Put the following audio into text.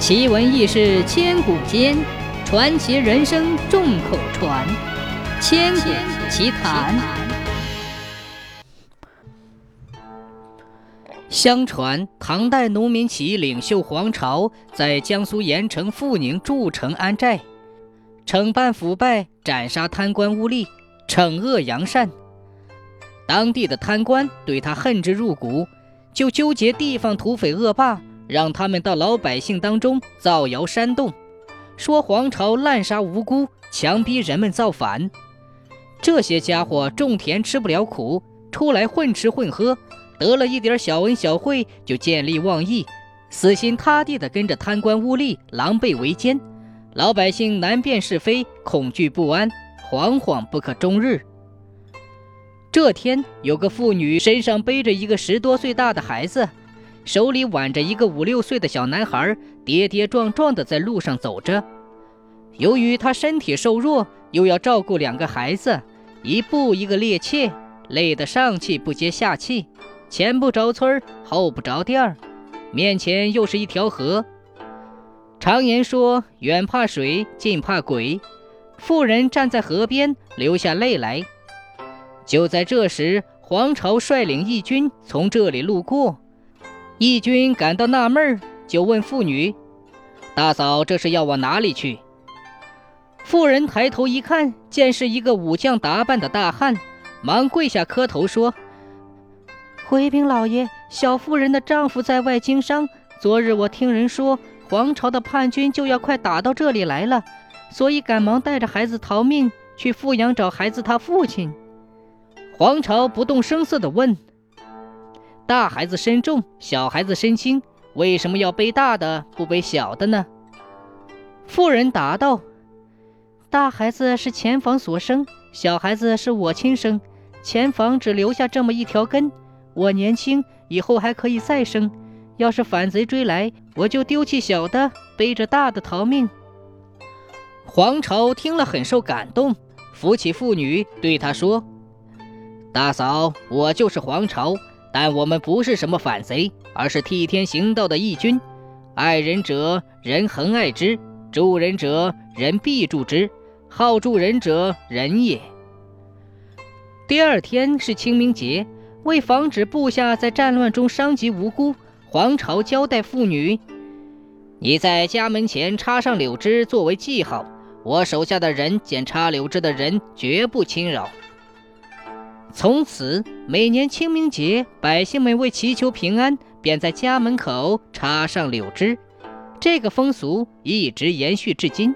奇闻异事千古间，传奇人生众口传。千古奇谈。相传，唐代农民起义领袖黄巢在江苏盐城阜宁筑城安寨，惩办腐败，斩杀贪官污吏，惩恶扬善。当地的贪官对他恨之入骨，就纠结地方土匪恶霸，让他们到老百姓当中造谣煽动，说黄巢滥杀无辜，强逼人们造反。这些家伙种田吃不了苦，出来混吃混喝，得了一点小恩小惠就见利忘义，死心塌地地跟着贪官污吏狼狈为奸，老百姓难辨是非，恐惧不安，惶惶不可终日。这天，有个妇女身上背着一个十多岁大的孩子，手里挽着一个五六岁的小男孩，跌跌撞撞地在路上走着。由于他身体瘦弱，又要照顾两个孩子，一步一个趔趄，累得上气不接下气，前不着村后不着店儿，面前又是一条河。常言说：“远怕水，近怕鬼。”妇人站在河边，流下泪来。就在这时，黄巢率领义军从这里路过，义军感到纳闷儿，就问妇女：“大嫂，这是要往哪里去？”妇人抬头一看，见是一个武将打扮的大汉，忙跪下磕头说：“回禀老爷，小妇人的丈夫在外经商，昨日我听人说黄巢的叛军就要快打到这里来了，所以赶忙带着孩子逃命去阜阳找孩子他父亲。”黄巢不动声色地问：“大孩子身重，小孩子身轻，为什么要背大的不背小的呢？”妇人答道：“大孩子是前房所生，小孩子是我亲生。前房只留下这么一条根，我年轻，以后还可以再生。要是反贼追来，我就丢弃小的，背着大的逃命。”黄巢听了很受感动，扶起妇女，对她说。大嫂，我就是黄巢，但我们不是什么反贼，而是替天行道的义军。爱人者，人恒爱之；助人者，人必助之；好助人者，人也。第二天是清明节，为防止部下在战乱中伤及无辜，皇朝交代妇女：“你在家门前插上柳枝作为记号，我手下的人见插柳枝的人绝不侵扰。”从此，每年清明节，百姓们为祈求平安，便在家门口插上柳枝。这个风俗一直延续至今。